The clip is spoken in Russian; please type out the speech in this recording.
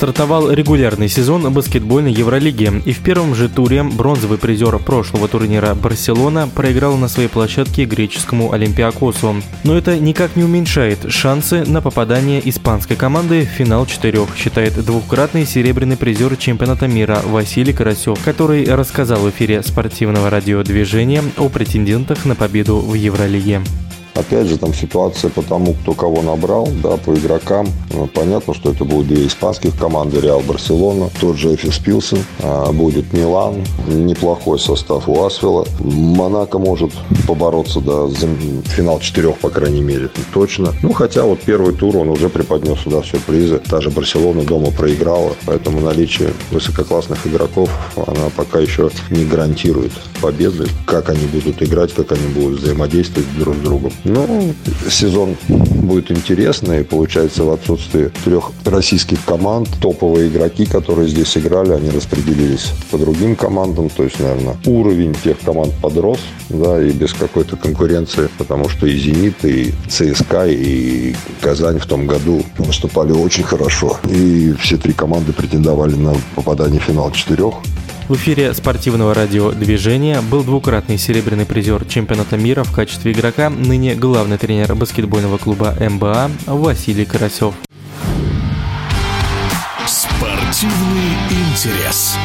стартовал регулярный сезон баскетбольной Евролиги, и в первом же туре бронзовый призер прошлого турнира Барселона проиграл на своей площадке греческому Олимпиакосу. Но это никак не уменьшает шансы на попадание испанской команды в финал четырех, считает двукратный серебряный призер чемпионата мира Василий Карасев, который рассказал в эфире спортивного радиодвижения о претендентах на победу в Евролиге. Опять же, там ситуация по тому, кто кого набрал, да, по игрокам. Ну, понятно, что это будут две испанских команды, Реал Барселона, тот же Эфис Пилсен, а, будет Милан, неплохой состав у Асвела. Монако может побороться, да, за финал четырех, по крайней мере, точно. Ну, хотя вот первый тур он уже преподнес сюда сюрпризы. Та же Барселона дома проиграла, поэтому наличие высококлассных игроков, она пока еще не гарантирует победы. Как они будут играть, как они будут взаимодействовать друг с другом. Ну, сезон будет интересный. Получается, в отсутствии трех российских команд, топовые игроки, которые здесь играли, они распределились по другим командам. То есть, наверное, уровень тех команд подрос, да, и без какой-то конкуренции, потому что и «Зенит», и ЦСКА, и Казань в том году выступали очень хорошо. И все три команды претендовали на попадание в финал четырех. В эфире спортивного радиодвижения был двукратный серебряный призер чемпионата мира в качестве игрока, ныне главный тренер баскетбольного клуба МБА Василий Карасев. Спортивный интерес.